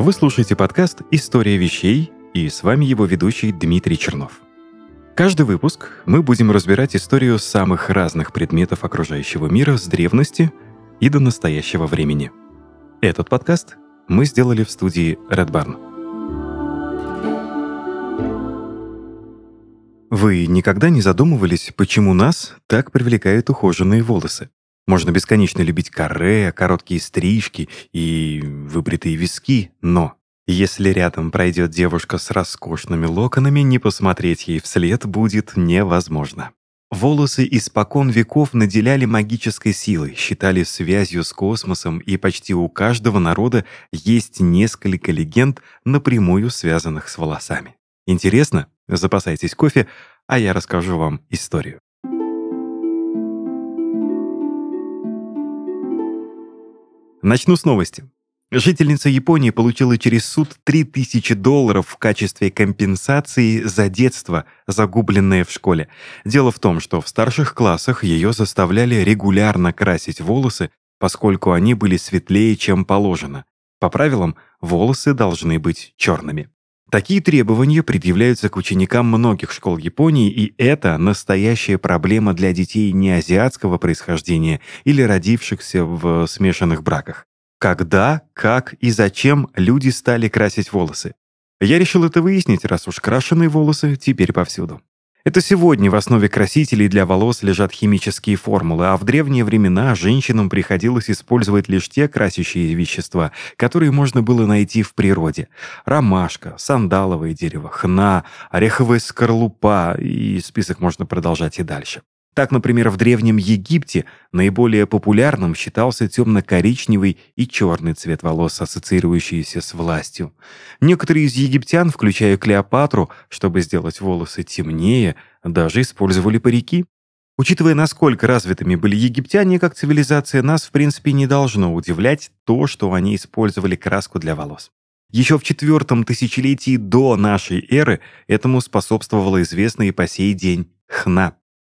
Вы слушаете подкаст «История вещей» и с вами его ведущий Дмитрий Чернов. Каждый выпуск мы будем разбирать историю самых разных предметов окружающего мира с древности и до настоящего времени. Этот подкаст мы сделали в студии Red Barn. Вы никогда не задумывались, почему нас так привлекают ухоженные волосы? Можно бесконечно любить каре, короткие стрижки и выбритые виски, но если рядом пройдет девушка с роскошными локонами, не посмотреть ей вслед будет невозможно. Волосы испокон веков наделяли магической силой, считали связью с космосом, и почти у каждого народа есть несколько легенд, напрямую связанных с волосами. Интересно? Запасайтесь кофе, а я расскажу вам историю. Начну с новости. Жительница Японии получила через суд 3000 долларов в качестве компенсации за детство, загубленное в школе. Дело в том, что в старших классах ее заставляли регулярно красить волосы, поскольку они были светлее, чем положено. По правилам, волосы должны быть черными. Такие требования предъявляются к ученикам многих школ Японии, и это настоящая проблема для детей неазиатского происхождения или родившихся в смешанных браках. Когда, как и зачем люди стали красить волосы? Я решил это выяснить, раз уж крашеные волосы теперь повсюду. Это сегодня в основе красителей для волос лежат химические формулы, а в древние времена женщинам приходилось использовать лишь те красящие вещества, которые можно было найти в природе. Ромашка, сандаловое дерево, хна, ореховая скорлупа, и список можно продолжать и дальше. Так, например, в Древнем Египте наиболее популярным считался темно-коричневый и черный цвет волос, ассоциирующиеся с властью. Некоторые из египтян, включая Клеопатру, чтобы сделать волосы темнее, даже использовали парики. Учитывая, насколько развитыми были египтяне как цивилизация, нас в принципе не должно удивлять то, что они использовали краску для волос. Еще в четвертом тысячелетии до нашей эры этому способствовала известная и по сей день хна.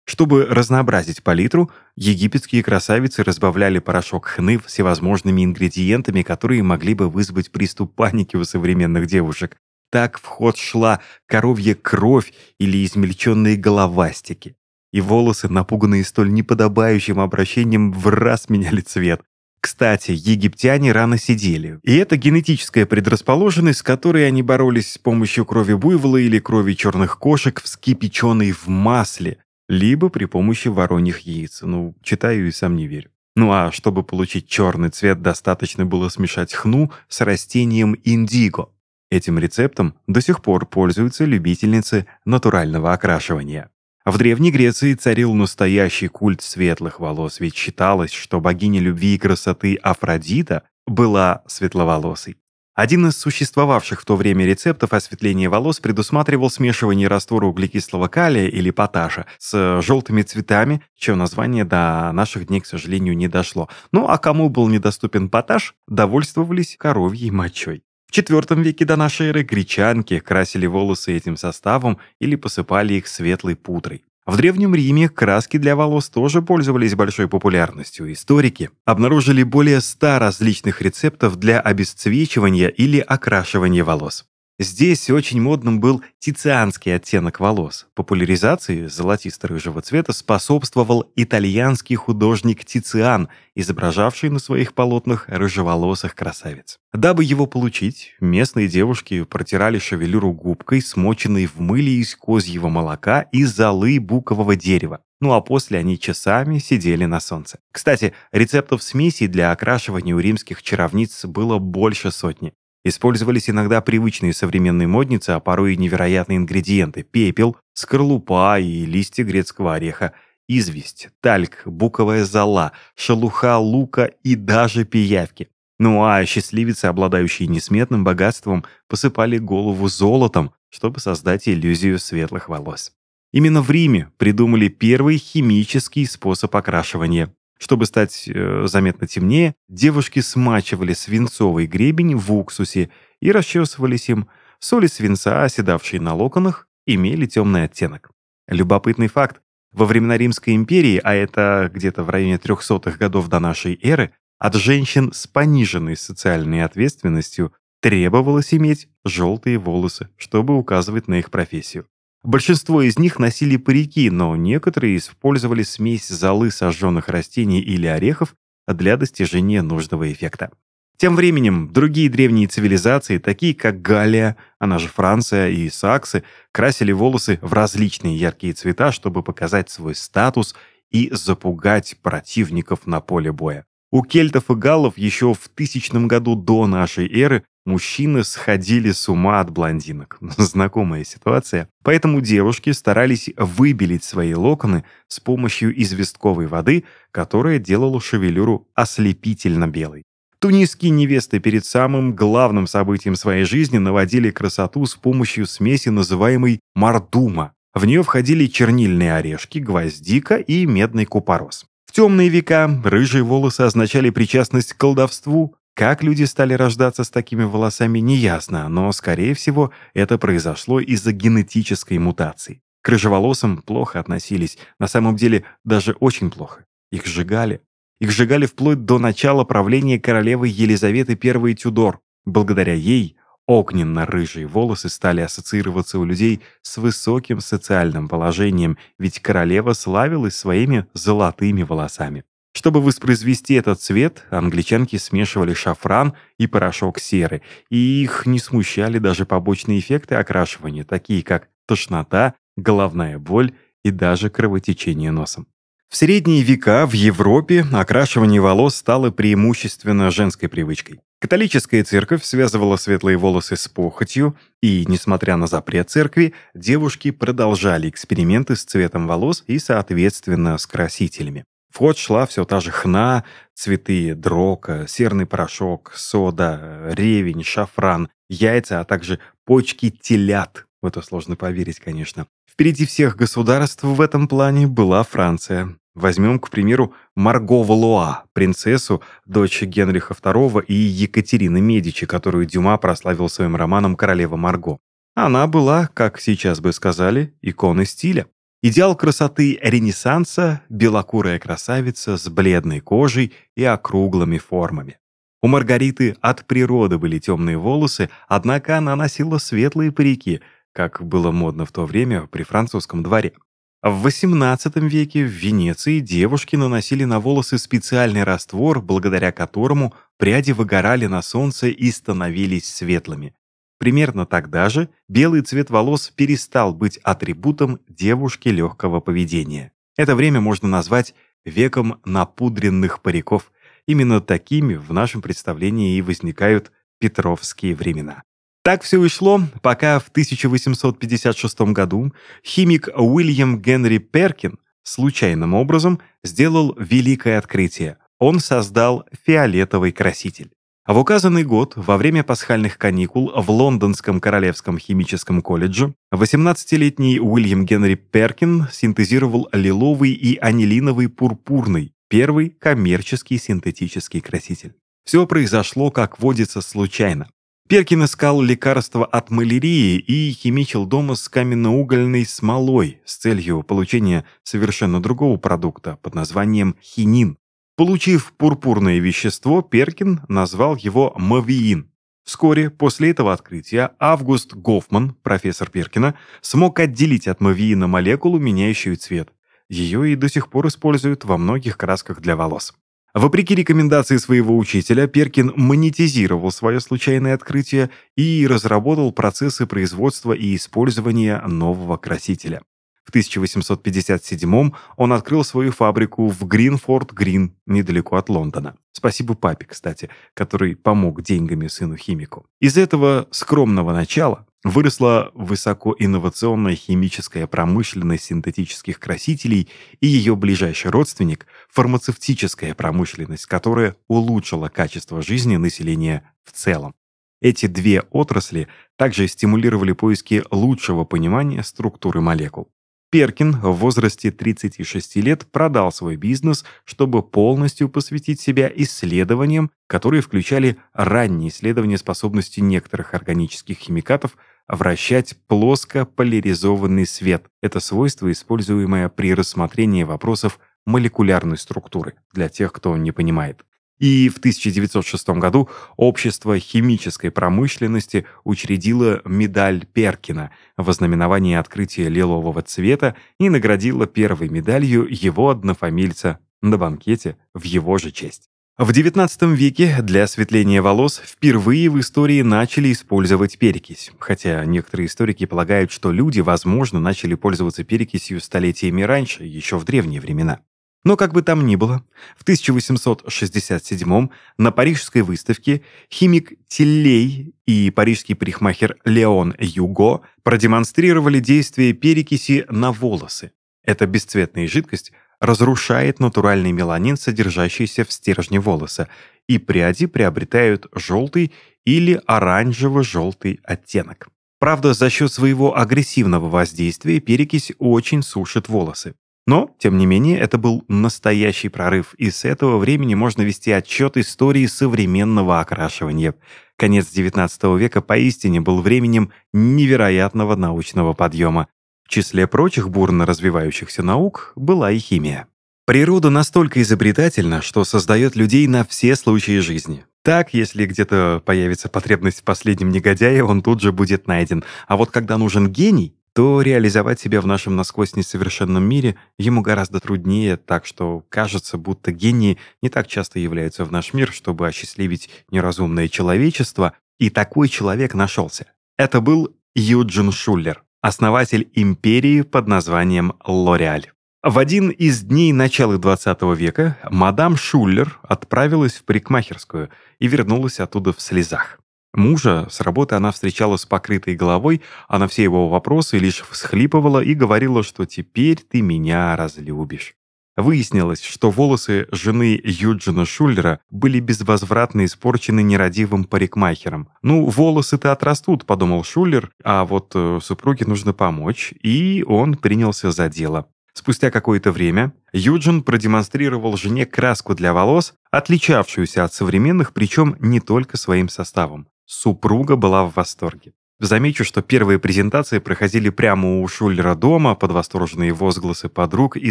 Чтобы разнообразить палитру, египетские красавицы разбавляли порошок хны всевозможными ингредиентами, которые могли бы вызвать приступ паники у современных девушек. Так в ход шла коровья кровь или измельченные головастики. И волосы, напуганные столь неподобающим обращением, в раз меняли цвет. Кстати, египтяне рано сидели, и это генетическая предрасположенность, с которой они боролись с помощью крови буйвола или крови черных кошек, вскипяченной в масле, либо при помощи вороньих яиц. Ну, читаю и сам не верю. Ну а чтобы получить черный цвет, достаточно было смешать хну с растением индиго. Этим рецептом до сих пор пользуются любительницы натурального окрашивания. В Древней Греции царил настоящий культ светлых волос, ведь считалось, что богиня любви и красоты Афродита была светловолосой. Один из существовавших в то время рецептов осветления волос предусматривал смешивание раствора углекислого калия или поташа с желтыми цветами, чье название до наших дней, к сожалению, не дошло. Ну а кому был недоступен поташ, довольствовались коровьей мочой. В IV веке до нашей эры гречанки красили волосы этим составом или посыпали их светлой пудрой. В Древнем Риме краски для волос тоже пользовались большой популярностью. Историки обнаружили более ста различных рецептов для обесцвечивания или окрашивания волос. Здесь очень модным был тицианский оттенок волос. Популяризации золотисто-рыжего цвета способствовал итальянский художник Тициан, изображавший на своих полотнах рыжеволосых красавиц. Дабы его получить, местные девушки протирали шевелюру губкой, смоченной в мыле из козьего молока и золы букового дерева. Ну а после они часами сидели на солнце. Кстати, рецептов смесей для окрашивания у римских чаровниц было больше сотни. Использовались иногда привычные современные модницы, а порой и невероятные ингредиенты – пепел, скорлупа и листья грецкого ореха, известь, тальк, буковая зола, шелуха лука и даже пиявки. Ну а счастливицы, обладающие несметным богатством, посыпали голову золотом, чтобы создать иллюзию светлых волос. Именно в Риме придумали первый химический способ окрашивания. Чтобы стать э, заметно темнее, девушки смачивали свинцовый гребень в уксусе и расчесывались им. Соли свинца, оседавшие на локонах, имели темный оттенок. Любопытный факт. Во времена Римской империи, а это где-то в районе 300-х годов до нашей эры, от женщин с пониженной социальной ответственностью требовалось иметь желтые волосы, чтобы указывать на их профессию. Большинство из них носили парики, но некоторые использовали смесь золы сожженных растений или орехов для достижения нужного эффекта. Тем временем другие древние цивилизации, такие как Галлия, она же Франция и Саксы, красили волосы в различные яркие цвета, чтобы показать свой статус и запугать противников на поле боя. У кельтов и галлов еще в тысячном году до нашей эры мужчины сходили с ума от блондинок. Знакомая ситуация. Поэтому девушки старались выбелить свои локоны с помощью известковой воды, которая делала шевелюру ослепительно белой. Тунисские невесты перед самым главным событием своей жизни наводили красоту с помощью смеси, называемой мардума. В нее входили чернильные орешки, гвоздика и медный купорос. В темные века рыжие волосы означали причастность к колдовству. Как люди стали рождаться с такими волосами, неясно, но, скорее всего, это произошло из-за генетической мутации. К рыжеволосым плохо относились, на самом деле даже очень плохо. Их сжигали. Их сжигали вплоть до начала правления королевы Елизаветы I Тюдор. Благодаря ей Огненно-рыжие волосы стали ассоциироваться у людей с высоким социальным положением, ведь королева славилась своими золотыми волосами. Чтобы воспроизвести этот цвет, англичанки смешивали шафран и порошок серы, и их не смущали даже побочные эффекты окрашивания, такие как тошнота, головная боль и даже кровотечение носом. В средние века в Европе окрашивание волос стало преимущественно женской привычкой. Католическая церковь связывала светлые волосы с похотью, и, несмотря на запрет церкви, девушки продолжали эксперименты с цветом волос и, соответственно, с красителями. В ход шла все та же хна, цветы дрока, серный порошок, сода, ревень, шафран, яйца, а также почки телят. В это сложно поверить, конечно. Впереди всех государств в этом плане была Франция. Возьмем, к примеру, Марго Валуа, принцессу, дочь Генриха II и Екатерины Медичи, которую Дюма прославил своим романом «Королева Марго». Она была, как сейчас бы сказали, иконой стиля. Идеал красоты Ренессанса – белокурая красавица с бледной кожей и округлыми формами. У Маргариты от природы были темные волосы, однако она носила светлые парики, как было модно в то время при французском дворе. В XVIII веке в Венеции девушки наносили на волосы специальный раствор, благодаря которому пряди выгорали на солнце и становились светлыми. Примерно тогда же белый цвет волос перестал быть атрибутом девушки легкого поведения. Это время можно назвать веком напудренных париков. Именно такими в нашем представлении и возникают петровские времена. Так все и шло, пока в 1856 году химик Уильям Генри Перкин случайным образом сделал великое открытие. Он создал фиолетовый краситель. В указанный год, во время пасхальных каникул в Лондонском Королевском химическом колледже, 18-летний Уильям Генри Перкин синтезировал лиловый и анилиновый пурпурный, первый коммерческий синтетический краситель. Все произошло, как водится, случайно. Перкин искал лекарства от малярии и химичил дома с каменноугольной смолой с целью получения совершенно другого продукта под названием хинин. Получив пурпурное вещество, Перкин назвал его мавиин. Вскоре после этого открытия Август Гофман, профессор Перкина, смог отделить от мавиина молекулу, меняющую цвет. Ее и до сих пор используют во многих красках для волос. Вопреки рекомендации своего учителя, Перкин монетизировал свое случайное открытие и разработал процессы производства и использования нового красителя. В 1857 он открыл свою фабрику в Гринфорд-Грин, недалеко от Лондона. Спасибо папе, кстати, который помог деньгами сыну-химику. Из этого скромного начала выросла высокоинновационная химическая промышленность синтетических красителей и ее ближайший родственник – фармацевтическая промышленность, которая улучшила качество жизни населения в целом. Эти две отрасли также стимулировали поиски лучшего понимания структуры молекул. Перкин в возрасте 36 лет продал свой бизнес, чтобы полностью посвятить себя исследованиям, которые включали ранние исследования способности некоторых органических химикатов вращать плоско-поляризованный свет. Это свойство, используемое при рассмотрении вопросов молекулярной структуры, для тех, кто не понимает. И в 1906 году Общество химической промышленности учредило медаль Перкина в ознаменовании открытия лилового цвета и наградило первой медалью его однофамильца на банкете в его же честь. В XIX веке для осветления волос впервые в истории начали использовать перекись, хотя некоторые историки полагают, что люди, возможно, начали пользоваться перекисью столетиями раньше, еще в древние времена. Но как бы там ни было, в 1867 на парижской выставке химик Тиллей и парижский парикмахер Леон Юго продемонстрировали действие перекиси на волосы. Эта бесцветная жидкость разрушает натуральный меланин, содержащийся в стержне волоса, и пряди приобретают желтый или оранжево-желтый оттенок. Правда, за счет своего агрессивного воздействия перекись очень сушит волосы. Но, тем не менее, это был настоящий прорыв, и с этого времени можно вести отчет истории современного окрашивания. Конец XIX века поистине был временем невероятного научного подъема. В числе прочих бурно развивающихся наук была и химия. Природа настолько изобретательна, что создает людей на все случаи жизни. Так, если где-то появится потребность в последнем негодяе, он тут же будет найден. А вот когда нужен гений, то реализовать себя в нашем насквозь несовершенном мире ему гораздо труднее, так что кажется, будто гении не так часто являются в наш мир, чтобы осчастливить неразумное человечество, и такой человек нашелся. Это был Юджин Шуллер основатель империи под названием Лореаль. В один из дней начала 20 века мадам Шуллер отправилась в парикмахерскую и вернулась оттуда в слезах. Мужа с работы она встречала с покрытой головой, а на все его вопросы лишь всхлипывала и говорила, что «теперь ты меня разлюбишь». Выяснилось, что волосы жены Юджина Шуллера были безвозвратно испорчены нерадивым парикмахером. «Ну, волосы-то отрастут», — подумал Шуллер, «а вот э, супруге нужно помочь», и он принялся за дело. Спустя какое-то время Юджин продемонстрировал жене краску для волос, отличавшуюся от современных, причем не только своим составом. Супруга была в восторге. Замечу, что первые презентации проходили прямо у Шуллера дома под восторженные возгласы подруг и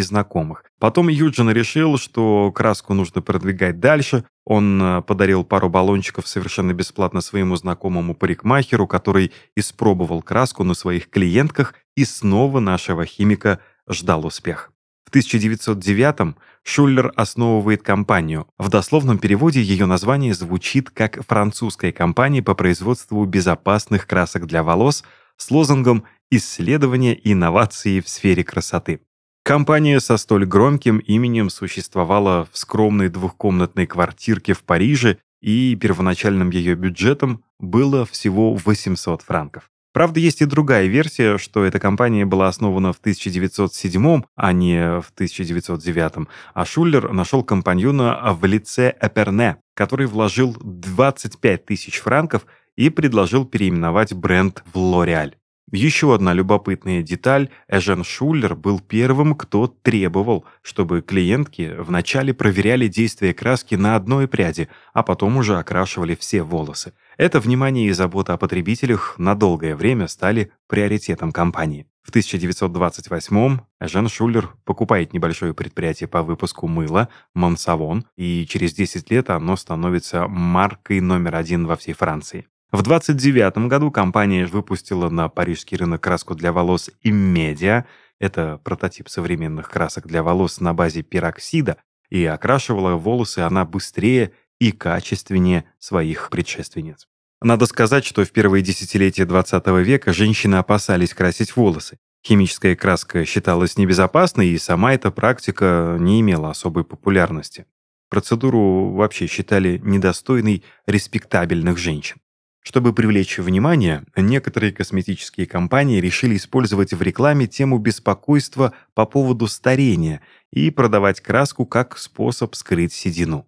знакомых. Потом Юджин решил, что краску нужно продвигать дальше. Он э, подарил пару баллончиков совершенно бесплатно своему знакомому парикмахеру, который испробовал краску на своих клиентках, и снова нашего химика ждал успех. В 1909 Шуллер основывает компанию. В дословном переводе ее название звучит как «французская компания по производству безопасных красок для волос» с лозунгом «Исследования и инновации в сфере красоты». Компания со столь громким именем существовала в скромной двухкомнатной квартирке в Париже, и первоначальным ее бюджетом было всего 800 франков. Правда, есть и другая версия, что эта компания была основана в 1907, а не в 1909, а Шуллер нашел компаньона в лице Эперне, который вложил 25 тысяч франков и предложил переименовать бренд в Лореаль. Еще одна любопытная деталь. Эжен Шуллер был первым, кто требовал, чтобы клиентки вначале проверяли действие краски на одной пряди, а потом уже окрашивали все волосы. Это внимание и забота о потребителях на долгое время стали приоритетом компании. В 1928-м Эжен Шуллер покупает небольшое предприятие по выпуску мыла «Монсавон», и через 10 лет оно становится маркой номер один во всей Франции. В 1929 году компания выпустила на парижский рынок краску для волос Иммедиа, это прототип современных красок для волос на базе пероксида, и окрашивала волосы она быстрее и качественнее своих предшественниц. Надо сказать, что в первые десятилетия 20 века женщины опасались красить волосы. Химическая краска считалась небезопасной, и сама эта практика не имела особой популярности. Процедуру вообще считали недостойной респектабельных женщин. Чтобы привлечь внимание, некоторые косметические компании решили использовать в рекламе тему беспокойства по поводу старения и продавать краску как способ скрыть седину.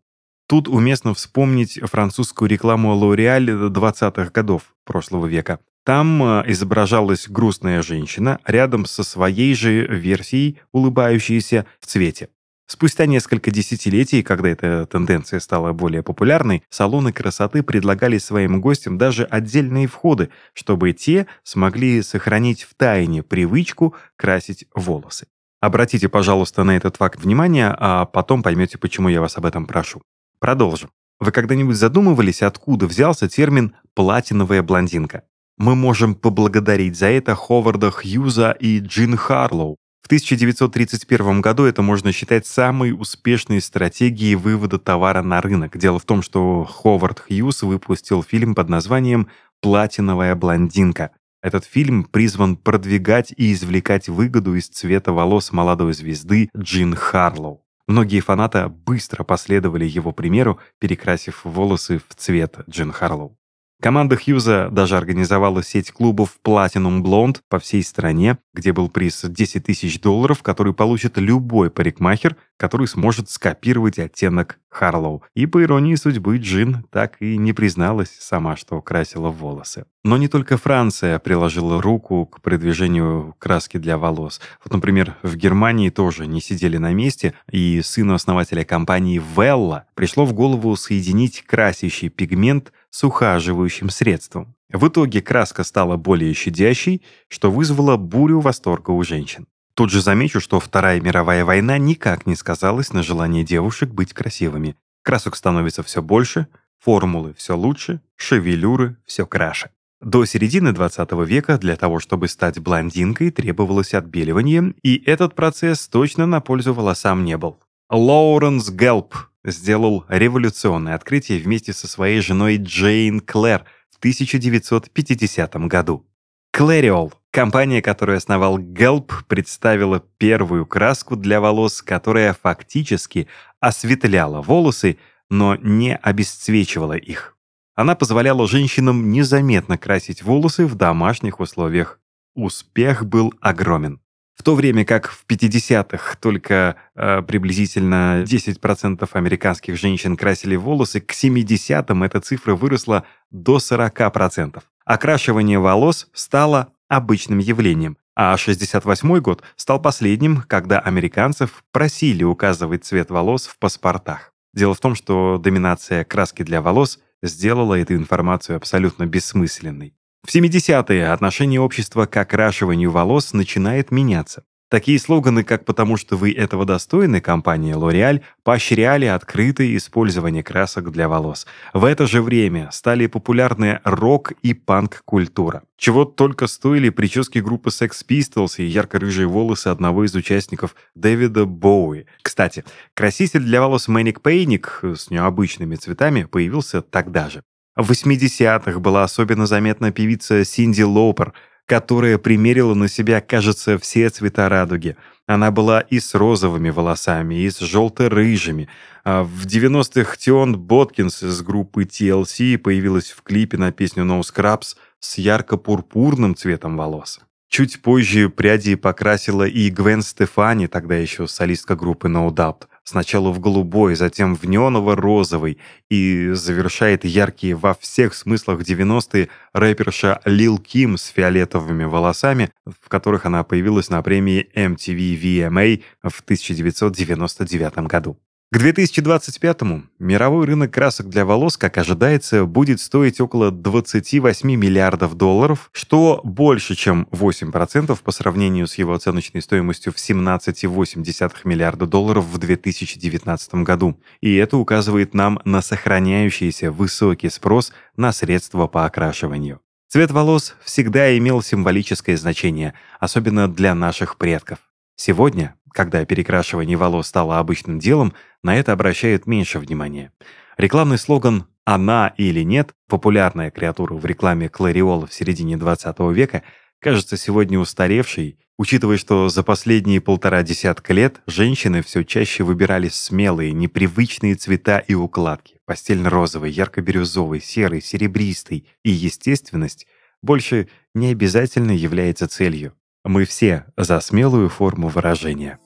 Тут уместно вспомнить французскую рекламу L'Oréal 20-х годов прошлого века. Там э, изображалась грустная женщина рядом со своей же версией, улыбающейся в цвете. Спустя несколько десятилетий, когда эта тенденция стала более популярной, салоны красоты предлагали своим гостям даже отдельные входы, чтобы те смогли сохранить в тайне привычку красить волосы. Обратите, пожалуйста, на этот факт внимание, а потом поймете, почему я вас об этом прошу. Продолжим. Вы когда-нибудь задумывались, откуда взялся термин «платиновая блондинка»? Мы можем поблагодарить за это Ховарда Хьюза и Джин Харлоу. В 1931 году это можно считать самой успешной стратегией вывода товара на рынок. Дело в том, что Ховард Хьюз выпустил фильм под названием «Платиновая блондинка». Этот фильм призван продвигать и извлекать выгоду из цвета волос молодой звезды Джин Харлоу. Многие фанаты быстро последовали его примеру, перекрасив волосы в цвет Джин Харлоу. Команда Хьюза даже организовала сеть клубов Platinum Blonde по всей стране, где был приз 10 тысяч долларов, который получит любой парикмахер, который сможет скопировать оттенок Харлоу. И по иронии судьбы Джин так и не призналась сама, что красила волосы. Но не только Франция приложила руку к продвижению краски для волос. Вот, например, в Германии тоже не сидели на месте, и сыну основателя компании Велла пришло в голову соединить красящий пигмент с ухаживающим средством. В итоге краска стала более щадящей, что вызвало бурю восторга у женщин. Тут же замечу, что Вторая мировая война никак не сказалась на желании девушек быть красивыми. Красок становится все больше, формулы все лучше, шевелюры все краше. До середины 20 века для того, чтобы стать блондинкой, требовалось отбеливание, и этот процесс точно на пользу волосам не был. Лоуренс Гелп сделал революционное открытие вместе со своей женой Джейн Клэр в 1950 году. Клэриол, компания, которую основал Гелп, представила первую краску для волос, которая фактически осветляла волосы, но не обесцвечивала их. Она позволяла женщинам незаметно красить волосы в домашних условиях. Успех был огромен. В то время как в 50-х только э, приблизительно 10% американских женщин красили волосы, к 70-м эта цифра выросла до 40%. Окрашивание волос стало обычным явлением, а 68 год стал последним, когда американцев просили указывать цвет волос в паспортах. Дело в том, что доминация краски для волос сделала эту информацию абсолютно бессмысленной. В 70-е отношение общества к окрашиванию волос начинает меняться. Такие слоганы, как «потому что вы этого достойны» компания L'Oreal поощряли открытое использование красок для волос. В это же время стали популярны рок и панк-культура. Чего только стоили прически группы Sex Pistols и ярко-рыжие волосы одного из участников Дэвида Боуи. Кстати, краситель для волос Manic Panic с необычными цветами появился тогда же. В 80-х была особенно заметна певица Синди Лоупер, которая примерила на себя, кажется, все цвета радуги. Она была и с розовыми волосами, и с желто-рыжими. А в 90-х Тион Боткинс из группы TLC появилась в клипе на песню No Scrubs с ярко-пурпурным цветом волос. Чуть позже пряди покрасила и Гвен Стефани, тогда еще солистка группы No Doubt. Сначала в голубой, затем в неоново-розовый и завершает яркие во всех смыслах 90-е рэперша Лил Ким с фиолетовыми волосами, в которых она появилась на премии MTV VMA в 1999 году. К 2025-му мировой рынок красок для волос, как ожидается, будет стоить около 28 миллиардов долларов, что больше, чем 8% по сравнению с его оценочной стоимостью в 17,8 миллиарда долларов в 2019 году. И это указывает нам на сохраняющийся высокий спрос на средства по окрашиванию. Цвет волос всегда имел символическое значение, особенно для наших предков. Сегодня, когда перекрашивание волос стало обычным делом, на это обращают меньше внимания. Рекламный слоган «Она или нет» популярная креатура в рекламе Клариола в середине 20 века кажется сегодня устаревшей, учитывая, что за последние полтора десятка лет женщины все чаще выбирали смелые, непривычные цвета и укладки. Постельно-розовый, ярко-бирюзовый, серый, серебристый и естественность больше не обязательно является целью. Мы все за смелую форму выражения.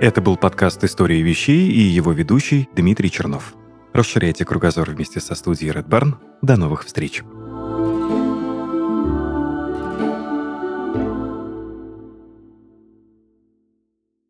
Это был подкаст «Истории вещей» и его ведущий Дмитрий Чернов. Расширяйте кругозор вместе со студией Red Barn. До новых встреч!